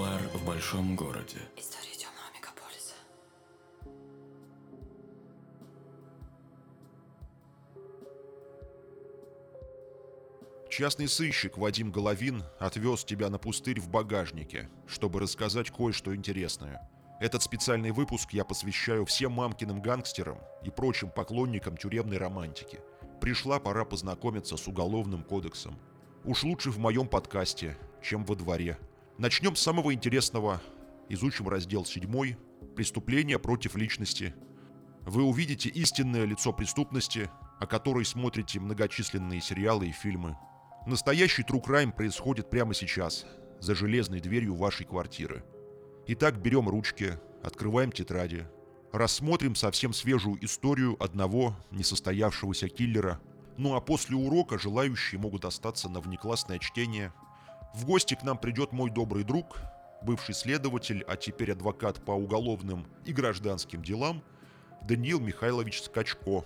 Нуар в большом городе. История темного мегаполиса. Частный сыщик Вадим Головин отвез тебя на пустырь в багажнике, чтобы рассказать кое-что интересное. Этот специальный выпуск я посвящаю всем мамкиным гангстерам и прочим поклонникам тюремной романтики. Пришла пора познакомиться с Уголовным кодексом. Уж лучше в моем подкасте, чем во дворе. Начнем с самого интересного. Изучим раздел 7 «Преступления против личности». Вы увидите истинное лицо преступности, о которой смотрите многочисленные сериалы и фильмы. Настоящий true crime происходит прямо сейчас, за железной дверью вашей квартиры. Итак, берем ручки, открываем тетради, рассмотрим совсем свежую историю одного несостоявшегося киллера. Ну а после урока желающие могут остаться на внеклассное чтение. В гости к нам придет мой добрый друг, бывший следователь, а теперь адвокат по уголовным и гражданским делам, Даниил Михайлович Скачко.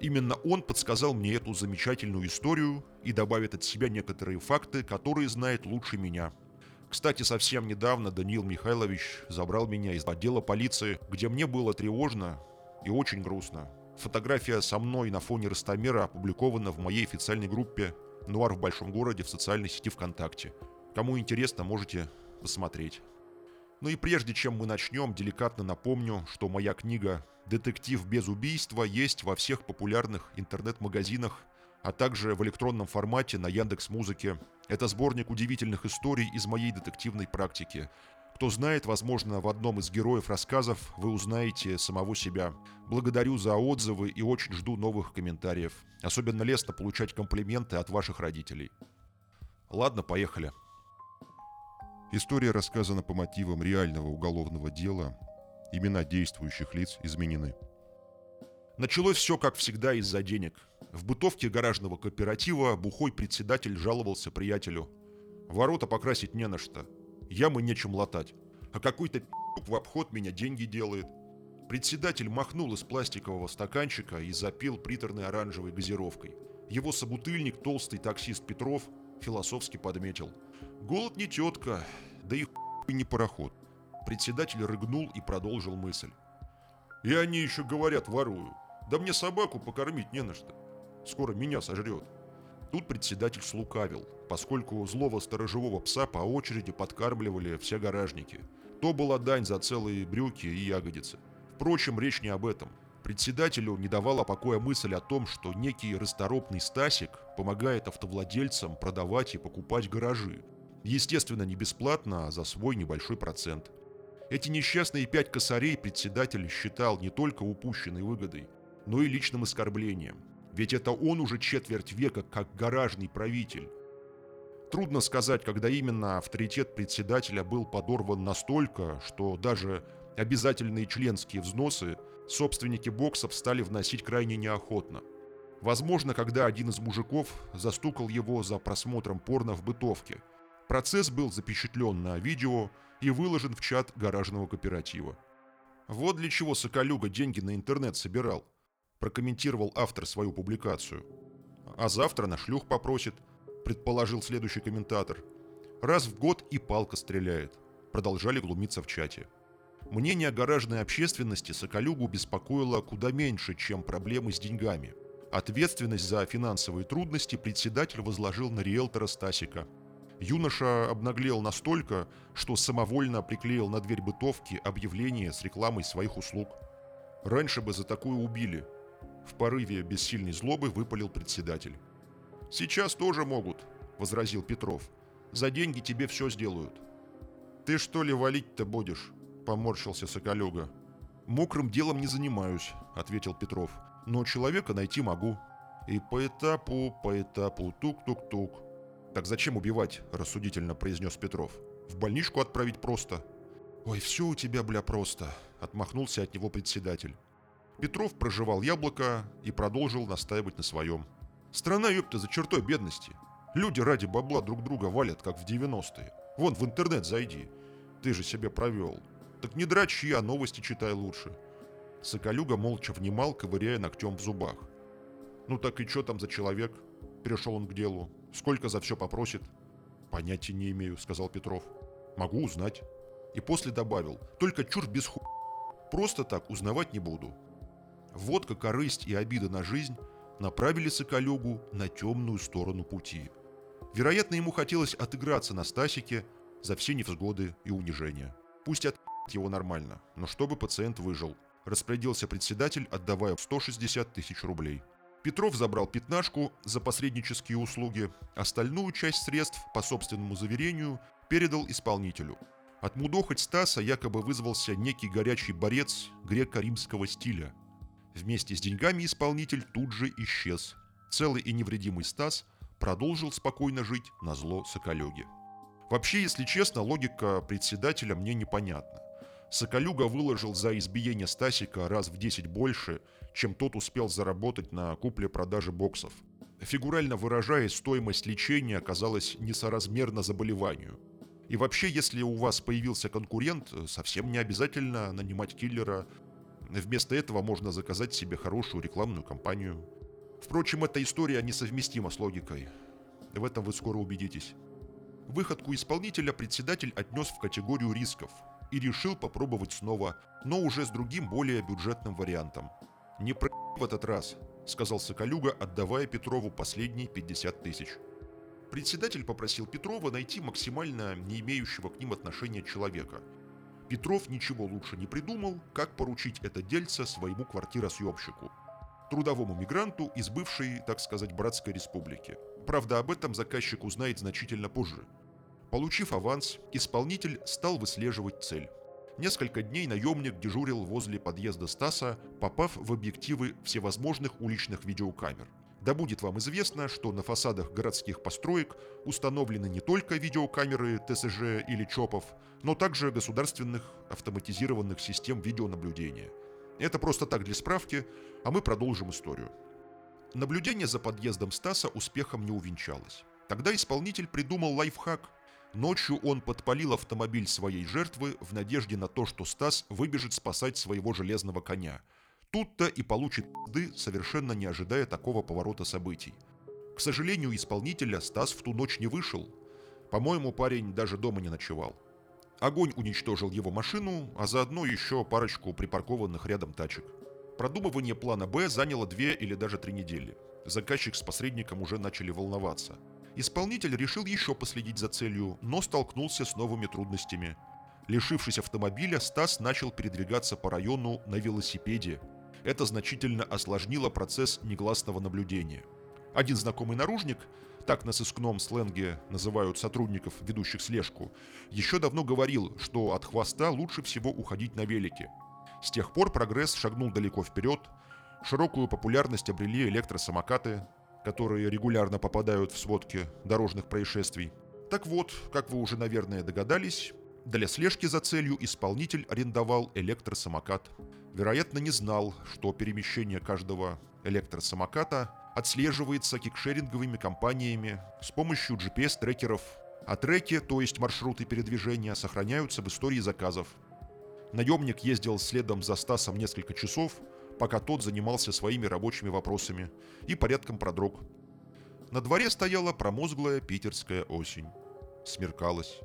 Именно он подсказал мне эту замечательную историю и добавит от себя некоторые факты, которые знает лучше меня. Кстати, совсем недавно Даниил Михайлович забрал меня из отдела полиции, где мне было тревожно и очень грустно. Фотография со мной на фоне Ростомера опубликована в моей официальной группе «Нуар в большом городе» в социальной сети ВКонтакте. Кому интересно, можете посмотреть. Ну и прежде чем мы начнем, деликатно напомню, что моя книга «Детектив без убийства» есть во всех популярных интернет-магазинах, а также в электронном формате на Яндекс Музыке. Это сборник удивительных историй из моей детективной практики. Кто знает, возможно, в одном из героев рассказов вы узнаете самого себя. Благодарю за отзывы и очень жду новых комментариев. Особенно лестно получать комплименты от ваших родителей. Ладно, поехали. История рассказана по мотивам реального уголовного дела. Имена действующих лиц изменены. Началось все, как всегда, из-за денег. В бытовке гаражного кооператива бухой председатель жаловался приятелю. Ворота покрасить не на что. Ямы нечем латать. А какой-то в обход меня деньги делает. Председатель махнул из пластикового стаканчика и запил приторной оранжевой газировкой. Его собутыльник, толстый таксист Петров, философски подметил. Голод не тетка, да и хуй не пароход. Председатель рыгнул и продолжил мысль. И они еще говорят, ворую. Да мне собаку покормить не на что. Скоро меня сожрет. Тут председатель слукавил, поскольку злого сторожевого пса по очереди подкармливали все гаражники. То была дань за целые брюки и ягодицы. Впрочем, речь не об этом. Председателю не давала покоя мысль о том, что некий расторопный Стасик помогает автовладельцам продавать и покупать гаражи. Естественно, не бесплатно, а за свой небольшой процент. Эти несчастные пять косарей председатель считал не только упущенной выгодой, но и личным оскорблением. Ведь это он уже четверть века как гаражный правитель. Трудно сказать, когда именно авторитет председателя был подорван настолько, что даже обязательные членские взносы собственники боксов стали вносить крайне неохотно. Возможно, когда один из мужиков застукал его за просмотром порно в бытовке. Процесс был запечатлен на видео и выложен в чат гаражного кооператива. Вот для чего Соколюга деньги на интернет собирал, прокомментировал автор свою публикацию. А завтра на шлюх попросит, предположил следующий комментатор. Раз в год и палка стреляет. Продолжали глумиться в чате. Мнение гаражной общественности Соколюгу беспокоило куда меньше, чем проблемы с деньгами. Ответственность за финансовые трудности председатель возложил на риэлтора Стасика. Юноша обнаглел настолько, что самовольно приклеил на дверь бытовки объявление с рекламой своих услуг. Раньше бы за такое убили. В порыве бессильной злобы выпалил председатель. «Сейчас тоже могут», — возразил Петров. «За деньги тебе все сделают». «Ты что ли валить-то будешь?» — поморщился Соколюга. «Мокрым делом не занимаюсь», — ответил Петров. «Но человека найти могу. И по этапу, по этапу, тук-тук-тук». «Так зачем убивать?» – рассудительно произнес Петров. «В больничку отправить просто». «Ой, все у тебя, бля, просто», – отмахнулся от него председатель. Петров проживал яблоко и продолжил настаивать на своем. «Страна, ёпта, за чертой бедности. Люди ради бабла друг друга валят, как в 90-е. Вон, в интернет зайди. Ты же себе провел. Так не драчи, а новости читай лучше». Соколюга молча внимал, ковыряя ногтем в зубах. «Ну так и что там за человек?» Перешел он к делу. Сколько за все попросит? Понятия не имею, сказал Петров. Могу узнать. И после добавил, только чур без ху... Просто так узнавать не буду. Водка, корысть и обида на жизнь направили Соколюгу на темную сторону пути. Вероятно, ему хотелось отыграться на Стасике за все невзгоды и унижения. Пусть от его нормально, но чтобы пациент выжил. Распорядился председатель, отдавая 160 тысяч рублей. Петров забрал пятнашку за посреднические услуги, остальную часть средств, по собственному заверению, передал исполнителю. Отмудохать Стаса якобы вызвался некий горячий борец греко-римского стиля. Вместе с деньгами исполнитель тут же исчез. Целый и невредимый Стас продолжил спокойно жить на зло Соколюге. Вообще, если честно, логика председателя мне непонятна. Соколюга выложил за избиение Стасика раз в 10 больше, чем тот успел заработать на купле-продаже боксов. Фигурально выражаясь, стоимость лечения оказалась несоразмерна заболеванию. И вообще, если у вас появился конкурент, совсем не обязательно нанимать киллера. Вместо этого можно заказать себе хорошую рекламную кампанию. Впрочем, эта история несовместима с логикой. В этом вы скоро убедитесь. Выходку исполнителя председатель отнес в категорию рисков и решил попробовать снова, но уже с другим, более бюджетным вариантом. «Не про в этот раз», — сказал Соколюга, отдавая Петрову последние 50 тысяч. Председатель попросил Петрова найти максимально не имеющего к ним отношения человека. Петров ничего лучше не придумал, как поручить это дельце своему квартиросъемщику. Трудовому мигранту из бывшей, так сказать, братской республики. Правда, об этом заказчик узнает значительно позже – Получив аванс, исполнитель стал выслеживать цель. Несколько дней наемник дежурил возле подъезда Стаса, попав в объективы всевозможных уличных видеокамер. Да будет вам известно, что на фасадах городских построек установлены не только видеокамеры ТСЖ или ЧОПов, но также государственных автоматизированных систем видеонаблюдения. Это просто так для справки, а мы продолжим историю. Наблюдение за подъездом Стаса успехом не увенчалось. Тогда исполнитель придумал лайфхак – Ночью он подпалил автомобиль своей жертвы в надежде на то, что Стас выбежит спасать своего железного коня. Тут-то и получит пизды, совершенно не ожидая такого поворота событий. К сожалению, исполнителя Стас в ту ночь не вышел. По-моему, парень даже дома не ночевал. Огонь уничтожил его машину, а заодно еще парочку припаркованных рядом тачек. Продумывание плана «Б» заняло две или даже три недели. Заказчик с посредником уже начали волноваться – Исполнитель решил еще последить за целью, но столкнулся с новыми трудностями. Лишившись автомобиля, Стас начал передвигаться по району на велосипеде. Это значительно осложнило процесс негласного наблюдения. Один знакомый наружник, так на сыскном сленге называют сотрудников, ведущих слежку, еще давно говорил, что от хвоста лучше всего уходить на велике. С тех пор прогресс шагнул далеко вперед, широкую популярность обрели электросамокаты, которые регулярно попадают в сводки дорожных происшествий. Так вот, как вы уже, наверное, догадались, для слежки за целью исполнитель арендовал электросамокат. Вероятно, не знал, что перемещение каждого электросамоката отслеживается кикшеринговыми компаниями с помощью GPS-трекеров, а треки, то есть маршруты передвижения, сохраняются в истории заказов. Наемник ездил следом за Стасом несколько часов, пока тот занимался своими рабочими вопросами и порядком продрог. На дворе стояла промозглая питерская осень. Смеркалось.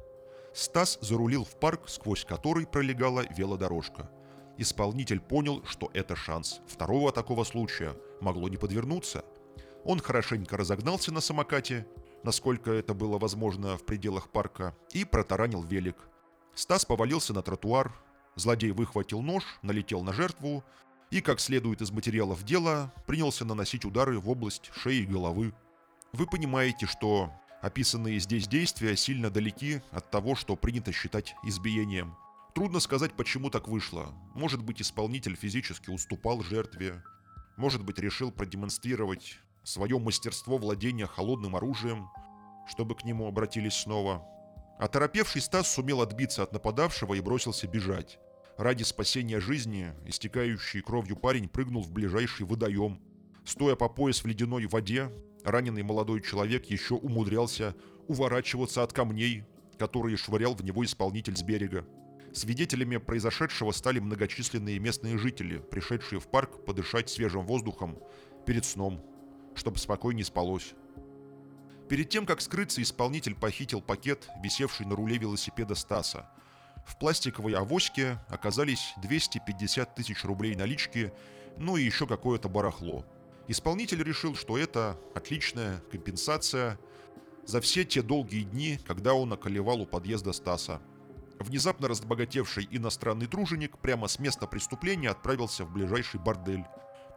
Стас зарулил в парк, сквозь который пролегала велодорожка. Исполнитель понял, что это шанс. Второго такого случая могло не подвернуться. Он хорошенько разогнался на самокате, насколько это было возможно в пределах парка, и протаранил велик. Стас повалился на тротуар, злодей выхватил нож, налетел на жертву, и, как следует из материалов дела, принялся наносить удары в область шеи и головы. Вы понимаете, что описанные здесь действия сильно далеки от того, что принято считать избиением. Трудно сказать, почему так вышло. Может быть, исполнитель физически уступал жертве. Может быть, решил продемонстрировать свое мастерство владения холодным оружием, чтобы к нему обратились снова. Оторопевший Стас сумел отбиться от нападавшего и бросился бежать. Ради спасения жизни истекающий кровью парень прыгнул в ближайший водоем. Стоя по пояс в ледяной воде, раненый молодой человек еще умудрялся уворачиваться от камней, которые швырял в него исполнитель с берега. Свидетелями произошедшего стали многочисленные местные жители, пришедшие в парк подышать свежим воздухом перед сном, чтобы спокойнее спалось. Перед тем, как скрыться, исполнитель похитил пакет, висевший на руле велосипеда Стаса. В пластиковой авоське оказались 250 тысяч рублей налички, ну и еще какое-то барахло. Исполнитель решил, что это отличная компенсация за все те долгие дни, когда он околевал у подъезда Стаса. Внезапно разбогатевший иностранный труженик прямо с места преступления отправился в ближайший бордель.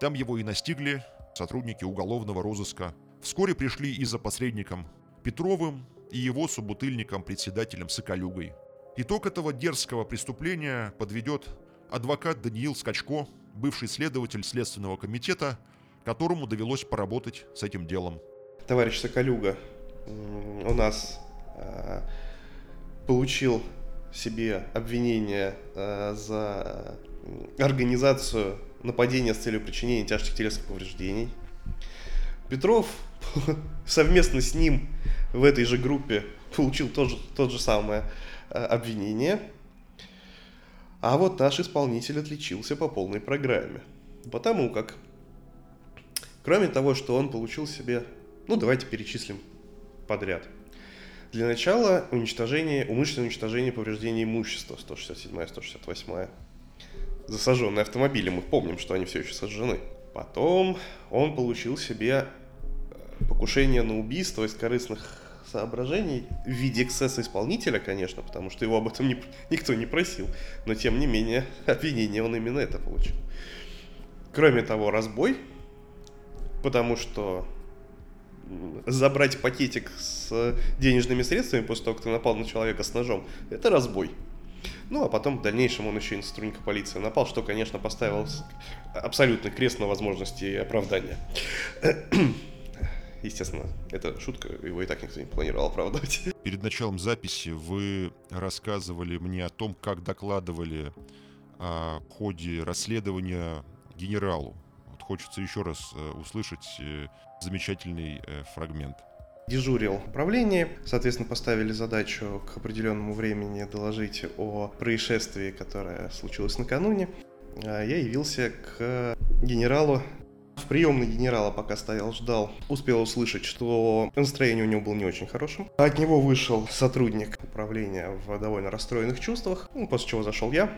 Там его и настигли сотрудники уголовного розыска. Вскоре пришли и за посредником Петровым, и его собутыльником-председателем Соколюгой. Итог этого дерзкого преступления подведет адвокат Даниил Скачко, бывший следователь Следственного комитета, которому довелось поработать с этим делом. Товарищ Соколюга у нас э, получил себе обвинение э, за организацию нападения с целью причинения тяжких телесных повреждений. Петров совместно с ним в этой же группе получил тот же, тот же самое э, обвинение. А вот наш исполнитель отличился по полной программе. Потому как, кроме того, что он получил себе, ну давайте перечислим подряд. Для начала уничтожение, умышленное уничтожение повреждения имущества 167-168 за сожженные автомобили. Мы помним, что они все еще сожжены. Потом он получил себе э, покушение на убийство из корыстных соображений в виде эксцесса исполнителя, конечно, потому что его об этом не, никто не просил. Но тем не менее, обвинение он именно это получил. Кроме того, разбой, потому что забрать пакетик с денежными средствами после того, как ты напал на человека с ножом, это разбой. Ну, а потом в дальнейшем он еще и на сотрудника полиции напал, что, конечно, поставил абсолютный крест на возможности оправдания. Естественно, это шутка, его и так никто не планировал оправдывать. Перед началом записи вы рассказывали мне о том, как докладывали о ходе расследования генералу. Хочется еще раз э, услышать э, замечательный э, фрагмент дежурил в управлении. Соответственно, поставили задачу к определенному времени доложить о происшествии, которое случилось накануне. А я явился к генералу в приемной генерала, пока стоял, ждал, успел услышать, что настроение у него было не очень хорошим. От него вышел сотрудник управления в довольно расстроенных чувствах, ну, после чего зашел я.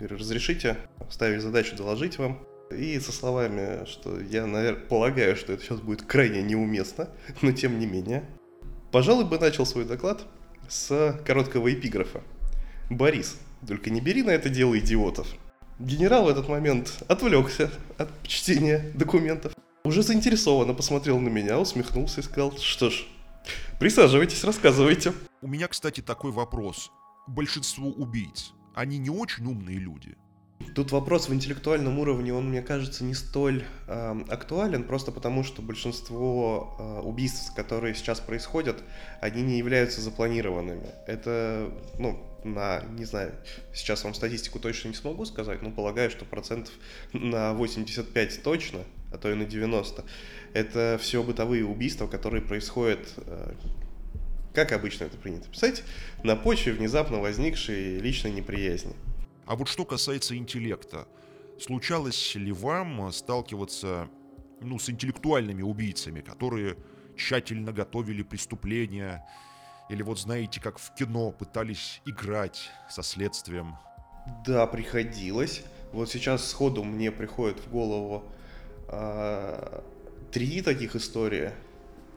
Говорю, разрешите, ставили задачу доложить вам. И со словами, что я, наверное, полагаю, что это сейчас будет крайне неуместно, но тем не менее. Пожалуй, бы начал свой доклад с короткого эпиграфа. «Борис, только не бери на это дело идиотов». Генерал в этот момент отвлекся от чтения документов. Уже заинтересованно посмотрел на меня, усмехнулся и сказал, что ж, присаживайтесь, рассказывайте. У меня, кстати, такой вопрос. Большинство убийц, они не очень умные люди – Тут вопрос в интеллектуальном уровне, он, мне кажется, не столь э, актуален, просто потому что большинство э, убийств, которые сейчас происходят, они не являются запланированными. Это, ну, на, не знаю, сейчас вам статистику точно не смогу сказать, но полагаю, что процентов на 85 точно, а то и на 90. Это все бытовые убийства, которые происходят э, как обычно это принято писать, на почве внезапно возникшей личной неприязни. А вот что касается интеллекта, случалось ли вам сталкиваться ну, с интеллектуальными убийцами, которые тщательно готовили преступления, или вот знаете, как в кино пытались играть со следствием? Да, приходилось. Вот сейчас сходу мне приходит в голову э, три таких истории.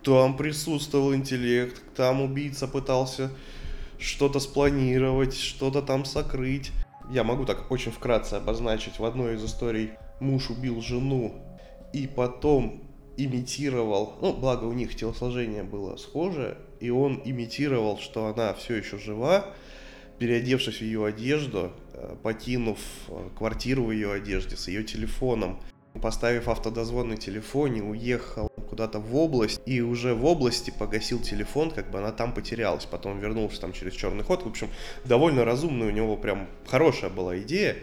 Там присутствовал интеллект, там убийца пытался что-то спланировать, что-то там сокрыть я могу так очень вкратце обозначить, в одной из историй муж убил жену и потом имитировал, ну, благо у них телосложение было схоже, и он имитировал, что она все еще жива, переодевшись в ее одежду, э, покинув э, квартиру в ее одежде с ее телефоном, поставив автодозвон на телефоне, уехал куда-то в область, и уже в области погасил телефон, как бы она там потерялась. Потом вернулся там через черный ход. В общем, довольно разумная у него прям хорошая была идея,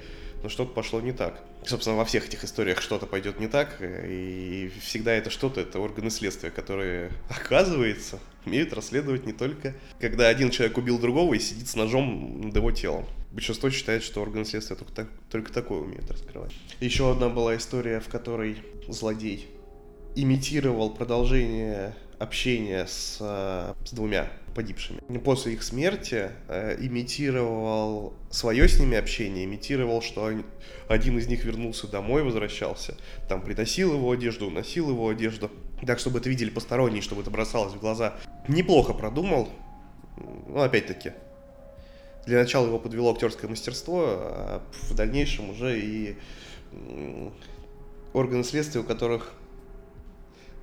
но что-то пошло не так. Собственно, во всех этих историях что-то пойдет не так, и всегда это что-то, это органы следствия, которые, оказывается, умеют расследовать не только, когда один человек убил другого и сидит с ножом над его телом. Большинство считает, что органы следствия только, так, только такое умеют раскрывать. Еще одна была история, в которой злодей имитировал продолжение общения с, с двумя погибшими. После их смерти э, имитировал свое с ними общение, имитировал, что они, один из них вернулся домой, возвращался, там приносил его одежду, уносил его одежду, так, чтобы это видели посторонние, чтобы это бросалось в глаза. Неплохо продумал, ну, опять-таки, для начала его подвело актерское мастерство, а в дальнейшем уже и органы следствия, у которых,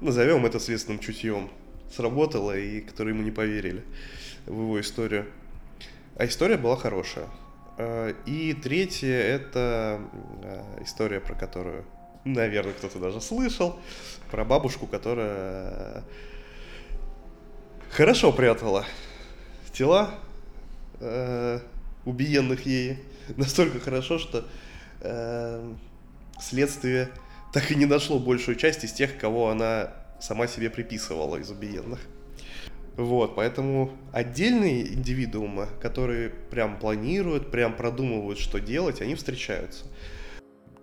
назовем это следственным чутьем, сработало, и которые ему не поверили в его историю. А история была хорошая. А, и третье, это а, история, про которую, наверное, кто-то даже слышал, про бабушку, которая хорошо прятала тела э, убиенных ей настолько хорошо, что э, следствие так и не нашло большую часть из тех, кого она сама себе приписывала из убиенных. Вот, поэтому отдельные индивидуумы, которые прям планируют, прям продумывают, что делать, они встречаются.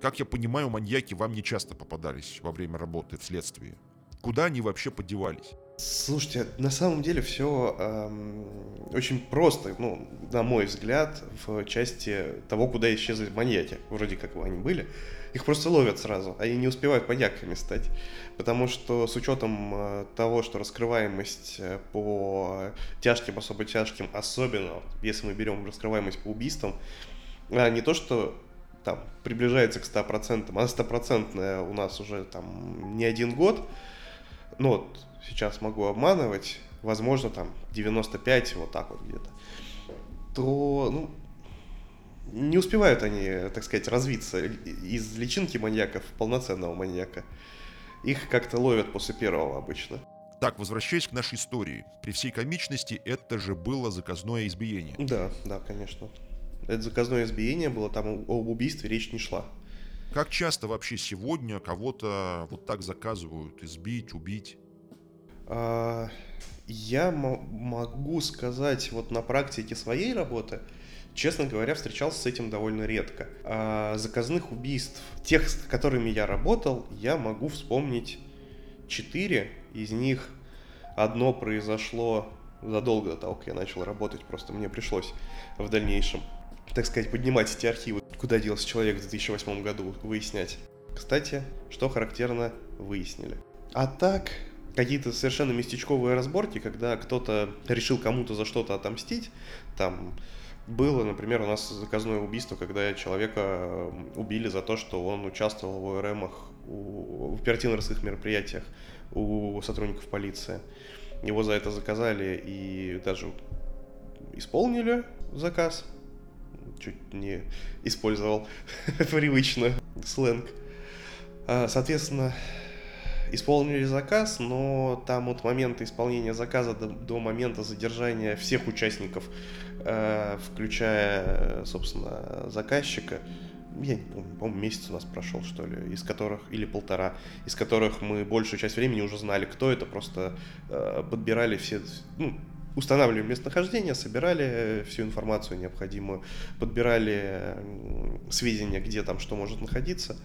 Как я понимаю, маньяки вам не часто попадались во время работы в следствии. Куда они вообще подевались? Слушайте, на самом деле все эм, очень просто, ну, на мой взгляд, в части того, куда исчезли маньяки. Вроде как бы они были. Их просто ловят сразу, они не успевают маньяками стать. Потому что с учетом э, того, что раскрываемость э, по тяжким, особо тяжким, особенно если мы берем раскрываемость по убийствам, а не то, что там приближается к 100%, а стопроцентная у нас уже там не один год, ну вот сейчас могу обманывать, возможно, там 95, вот так вот где-то, то, ну, не успевают они, так сказать, развиться из личинки маньяка в полноценного маньяка. Их как-то ловят после первого обычно. Так, возвращаясь к нашей истории. При всей комичности это же было заказное избиение. Да, да, конечно. Это заказное избиение было, там об убийстве речь не шла. Как часто вообще сегодня кого-то вот так заказывают избить, убить? А, я могу сказать вот на практике своей работы, честно говоря, встречался с этим довольно редко. А заказных убийств, тех, с которыми я работал, я могу вспомнить четыре. Из них одно произошло задолго до того, как я начал работать, просто мне пришлось в дальнейшем, так сказать, поднимать эти архивы, куда делся человек в 2008 году, выяснять. Кстати, что характерно, выяснили. А так, какие-то совершенно местечковые разборки, когда кто-то решил кому-то за что-то отомстить. Там было, например, у нас заказное убийство, когда человека убили за то, что он участвовал в ОРМах, в оперативно-розыскных мероприятиях у сотрудников полиции. Его за это заказали и даже исполнили заказ. Чуть не использовал привычно сленг. А, соответственно, исполнили заказ, но там от момента исполнения заказа до, до момента задержания всех участников, э, включая, собственно, заказчика, я не помню, по-моему, месяц у нас прошел, что ли, из которых, или полтора, из которых мы большую часть времени уже знали, кто это, просто э, подбирали все, ну, устанавливали местонахождение, собирали всю информацию необходимую, подбирали сведения, где там что может находиться.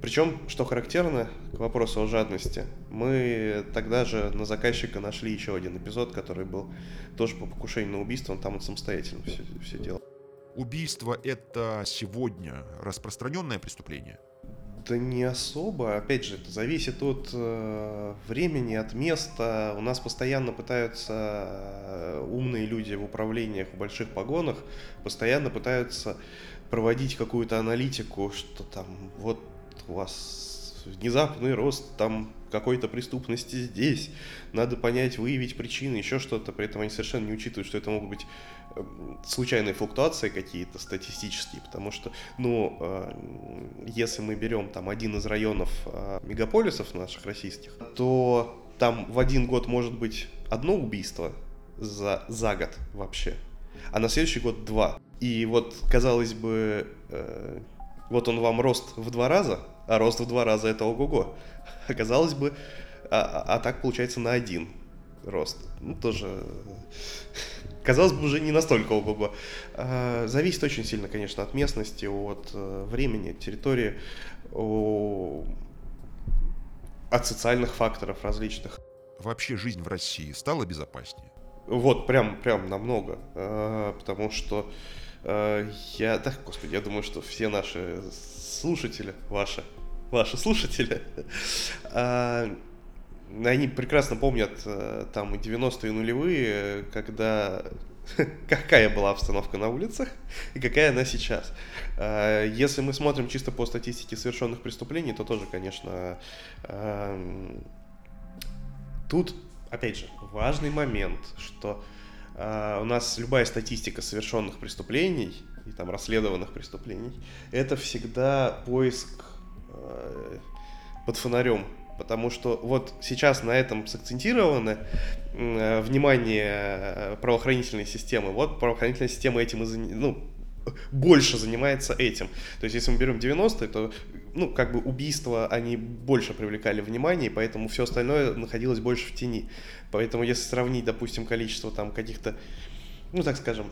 Причем, что характерно, к вопросу о жадности, мы тогда же на заказчика нашли еще один эпизод, который был тоже по покушению на убийство, он там он самостоятельно все, все делал. Убийство это сегодня распространенное преступление? Да не особо. Опять же, это зависит от э, времени, от места. У нас постоянно пытаются э, умные люди в управлениях, в больших погонах, постоянно пытаются проводить какую-то аналитику, что там вот у вас внезапный рост там какой-то преступности здесь, надо понять, выявить причины, еще что-то, при этом они совершенно не учитывают, что это могут быть эм, случайные флуктуации какие-то статистические, потому что, ну, э, если мы берем там один из районов э, мегаполисов наших российских, то там в один год может быть одно убийство за, за год вообще, а на следующий год два. И вот, казалось бы, э, вот он вам рост в два раза, а рост в два раза это ого-го. Оказалось бы, а, а, а так получается на один рост. Ну, тоже, казалось бы, уже не настолько ого-го. А, зависит очень сильно, конечно, от местности, от э, времени, территории. от социальных факторов различных. Вообще жизнь в России стала безопаснее? Вот, прям, прям намного. Э, потому что я, так, господи, я думаю, что все наши слушатели, ваши, ваши слушатели, э, они прекрасно помнят там 90-е нулевые, когда какая была обстановка на улицах и какая она сейчас. Если мы смотрим чисто по статистике совершенных преступлений, то тоже, конечно, тут опять же, важный момент, что э, у нас любая статистика совершенных преступлений и там расследованных преступлений, это всегда поиск э, под фонарем. Потому что вот сейчас на этом сакцентировано э, внимание э, правоохранительной системы. Вот правоохранительная система этим и ну, больше занимается этим. То есть, если мы берем 90-е, то, ну, как бы убийства, они больше привлекали внимание, поэтому все остальное находилось больше в тени. Поэтому, если сравнить, допустим, количество там каких-то, ну, так скажем,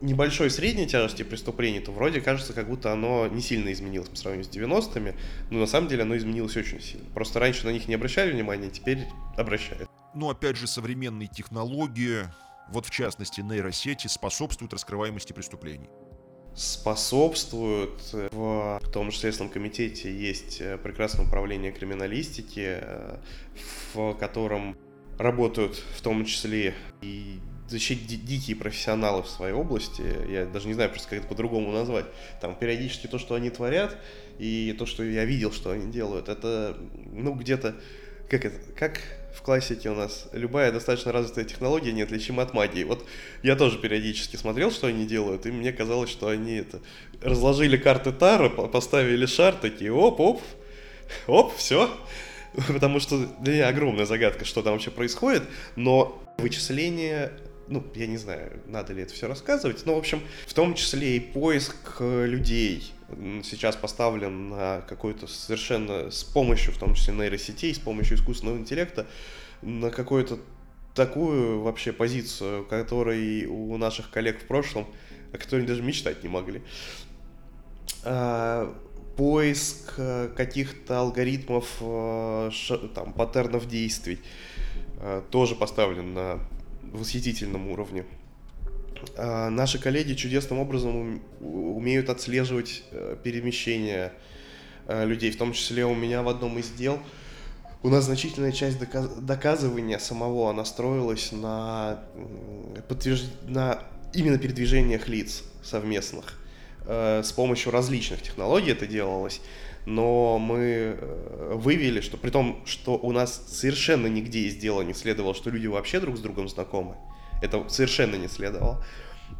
небольшой средней тяжести преступлений, то вроде кажется, как будто оно не сильно изменилось по сравнению с 90-ми, но на самом деле оно изменилось очень сильно. Просто раньше на них не обращали внимания, теперь обращают. Ну, опять же, современные технологии, вот в частности нейросети, способствуют раскрываемости преступлений способствуют. В том же Следственном комитете есть э, прекрасное управление криминалистики, э, в котором работают в том числе и защитить дикие профессионалы в своей области. Я даже не знаю просто, как это по-другому назвать. Там периодически то, что они творят, и то, что я видел, что они делают, это, ну, где-то, как это, как в классике у нас любая достаточно развитая технология неотличима от магии. Вот я тоже периодически смотрел, что они делают, и мне казалось, что они это разложили карты Тара, поставили шар, такие оп-оп, оп, все. Потому что для меня огромная загадка, что там вообще происходит, но вычисление ну, я не знаю, надо ли это все рассказывать, но, в общем, в том числе и поиск э, людей сейчас поставлен на какой-то совершенно с помощью, в том числе нейросетей, с помощью искусственного интеллекта, на какую-то такую вообще позицию, которой у наших коллег в прошлом, о которой даже мечтать не могли. А, поиск э, каких-то алгоритмов, э, там, паттернов действий тоже поставлен на восхитительном уровне. А наши коллеги чудесным образом умеют отслеживать э, перемещения э, людей, в том числе у меня в одном из дел. У нас значительная часть доказ доказывания самого она строилась на, подтвержд... на именно передвижениях лиц совместных. Э, с помощью различных технологий это делалось но мы вывели, что при том, что у нас совершенно нигде из дела не следовало, что люди вообще друг с другом знакомы, это совершенно не следовало.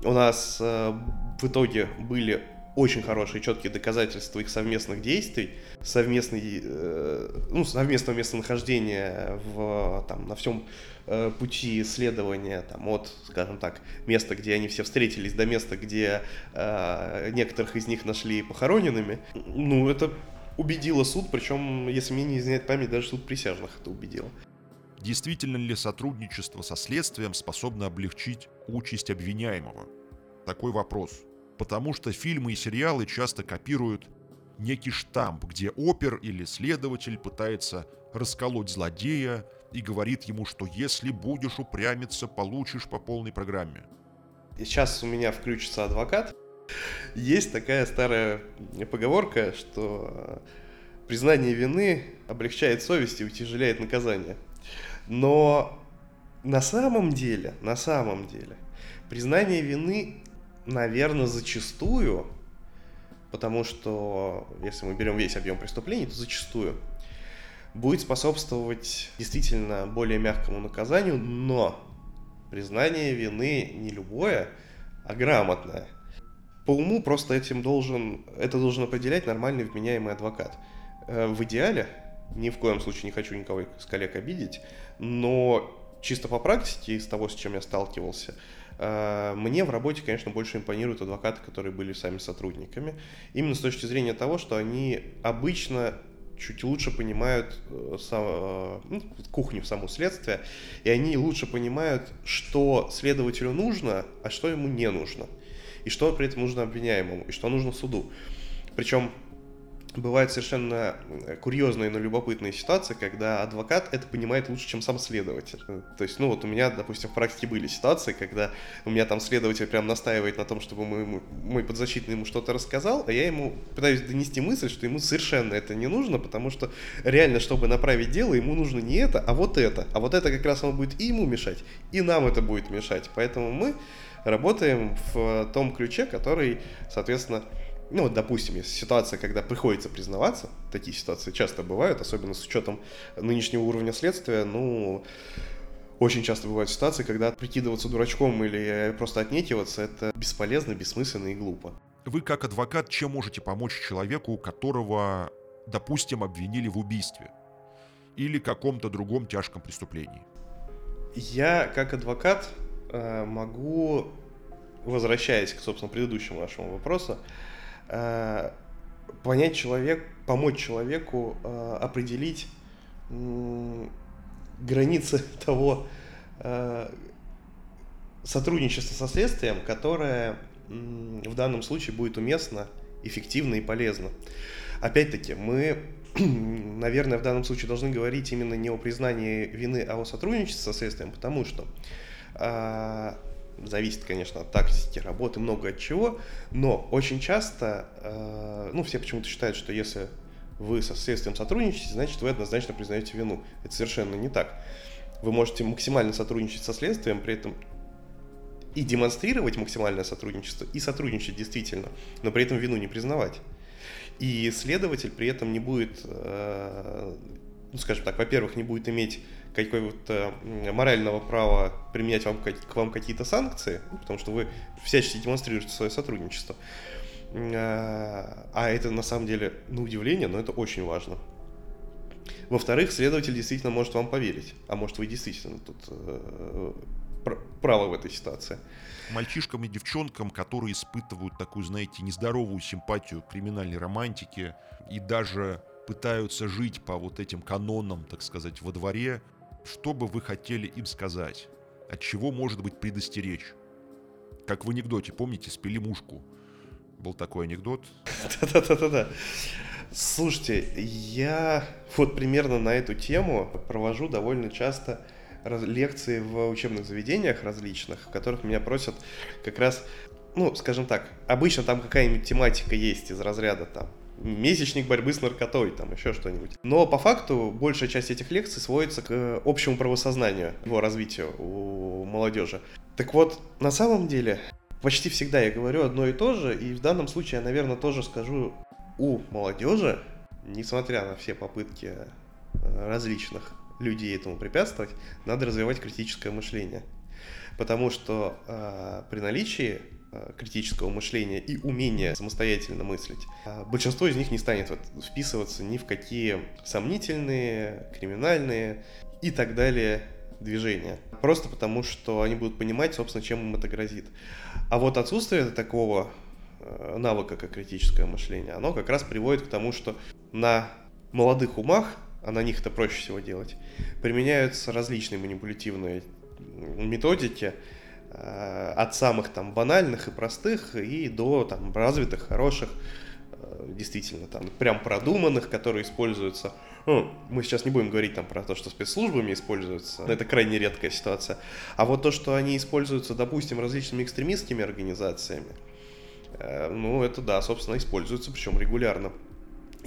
У нас э, в итоге были очень хорошие, четкие доказательства их совместных действий, совместной, э, ну, совместного местонахождения в, там, на всем э, пути исследования, там, от, скажем так, места, где они все встретились, до места, где э, некоторых из них нашли похороненными. Ну, это убедило суд, причем, если мне не изменяет память, даже суд присяжных это убедило. Действительно ли сотрудничество со следствием способно облегчить участь обвиняемого? Такой вопрос – потому что фильмы и сериалы часто копируют некий штамп, где опер или следователь пытается расколоть злодея и говорит ему, что если будешь упрямиться, получишь по полной программе. Сейчас у меня включится адвокат. Есть такая старая поговорка, что признание вины облегчает совесть и утяжеляет наказание. Но на самом деле, на самом деле, признание вины наверное, зачастую, потому что если мы берем весь объем преступлений, то зачастую будет способствовать действительно более мягкому наказанию, но признание вины не любое, а грамотное. По уму просто этим должен, это должен определять нормальный вменяемый адвокат. Э, в идеале, ни в коем случае не хочу никого из коллег обидеть, но чисто по практике, из того, с чем я сталкивался, Э, мне в работе, конечно, больше импонируют адвокаты, которые были сами сотрудниками. Именно с точки зрения того, что они обычно чуть лучше понимают э, сам, э, ну, кухню, саму следствие, и они лучше понимают, что следователю нужно, а что ему не нужно. И что при этом нужно обвиняемому, и что нужно суду. Причем бывают совершенно э, курьезные, но любопытные ситуации, когда адвокат это понимает лучше, чем сам следователь. То есть, ну вот у меня, допустим, в практике были ситуации, когда у меня там следователь прям настаивает на том, чтобы мой, мой подзащитный ему что-то рассказал, а я ему пытаюсь донести мысль, что ему совершенно это не нужно, потому что реально, чтобы направить дело, ему нужно не это, а вот это. А вот это как раз он будет и ему мешать, и нам это будет мешать. Поэтому мы работаем в том ключе, который, соответственно, ну вот, допустим, если ситуация, когда приходится признаваться, такие ситуации часто бывают, особенно с учетом нынешнего уровня следствия, ну, очень часто бывают ситуации, когда прикидываться дурачком или просто отнекиваться, это бесполезно, бессмысленно и глупо. Вы как адвокат чем можете помочь человеку, которого, допустим, обвинили в убийстве или каком-то другом тяжком преступлении? Я как адвокат э, могу, возвращаясь к, собственно, предыдущему вашему вопросу, понять человек, помочь человеку э, определить границы того э, сотрудничества со следствием, которое в данном случае будет уместно, эффективно и полезно. Опять-таки, мы, наверное, в данном случае должны говорить именно не о признании вины, а о сотрудничестве со следствием, потому что зависит, конечно, от тактики работы, много от чего, но очень часто, э, ну, все почему-то считают, что если вы со следствием сотрудничаете, значит, вы однозначно признаете вину. Это совершенно не так. Вы можете максимально сотрудничать со следствием, при этом и демонстрировать максимальное сотрудничество, и сотрудничать действительно, но при этом вину не признавать. И следователь при этом не будет, э, ну, скажем так, во-первых, не будет иметь какого-то морального права применять вам, к вам какие-то санкции, ну, потому что вы всячески демонстрируете свое сотрудничество. А, а это на самом деле, на удивление, но это очень важно. Во-вторых, следователь действительно может вам поверить, а может вы действительно тут э, правы в этой ситуации. Мальчишкам и девчонкам, которые испытывают такую, знаете, нездоровую симпатию криминальной романтике и даже пытаются жить по вот этим канонам, так сказать, во дворе, что бы вы хотели им сказать? От чего может быть предостеречь? Как в анекдоте, помните, спили мушку? Был такой анекдот. Да-да-да-да. Слушайте, я вот примерно на эту тему провожу довольно часто лекции в учебных заведениях различных, в которых меня просят как раз, ну, скажем так, обычно там какая-нибудь тематика есть из разряда там месячник борьбы с наркотой, там еще что-нибудь. Но по факту большая часть этих лекций сводится к общему правосознанию, его развитию у молодежи. Так вот, на самом деле, почти всегда я говорю одно и то же, и в данном случае я, наверное, тоже скажу у молодежи, несмотря на все попытки э, различных людей этому препятствовать, надо развивать критическое мышление. Потому что э, при наличии Э, критического мышления и умения самостоятельно мыслить, а большинство из них не станет вписываться ни в какие сомнительные, криминальные и так далее движения. Просто потому, что они будут понимать, собственно, чем им это грозит. А вот отсутствие такого э, навыка, как критическое мышление, оно как раз приводит к тому, что на молодых умах, а на них это проще всего делать, применяются различные манипулятивные методики, Э, от самых там банальных и простых и до там развитых, хороших, э, действительно там прям продуманных, которые используются. Ну, мы сейчас не будем говорить там про то, что спецслужбами используются, это крайне редкая ситуация. А вот то, что они используются, допустим, различными экстремистскими организациями, э, ну, это да, собственно, используется, причем регулярно.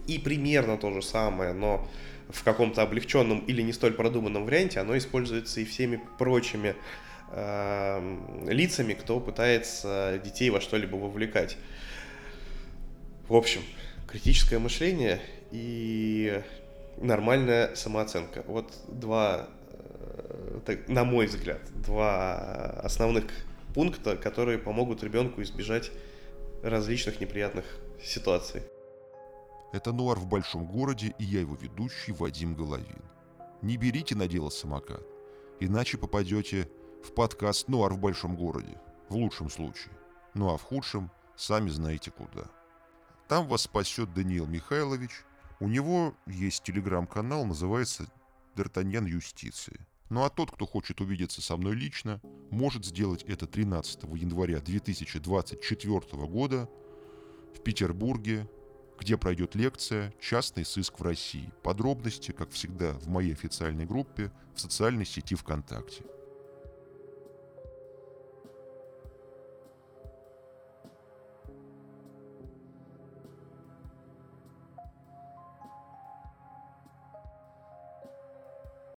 И примерно то же самое, но в каком-то облегченном или не столь продуманном варианте оно используется и всеми прочими лицами, кто пытается детей во что-либо вовлекать. В общем, критическое мышление и нормальная самооценка. Вот два, э, на мой взгляд, два основных пункта, которые помогут ребенку избежать различных неприятных ситуаций. Это «Нуар в большом городе» и я его ведущий Вадим Головин. Не берите на дело самокат, иначе попадете в подкаст «Нуар в большом городе». В лучшем случае. Ну а в худшем сами знаете куда. Там вас спасет Даниил Михайлович. У него есть телеграм-канал, называется «Д'Артаньян Юстиции». Ну а тот, кто хочет увидеться со мной лично, может сделать это 13 января 2024 года в Петербурге где пройдет лекция «Частный сыск в России». Подробности, как всегда, в моей официальной группе в социальной сети ВКонтакте.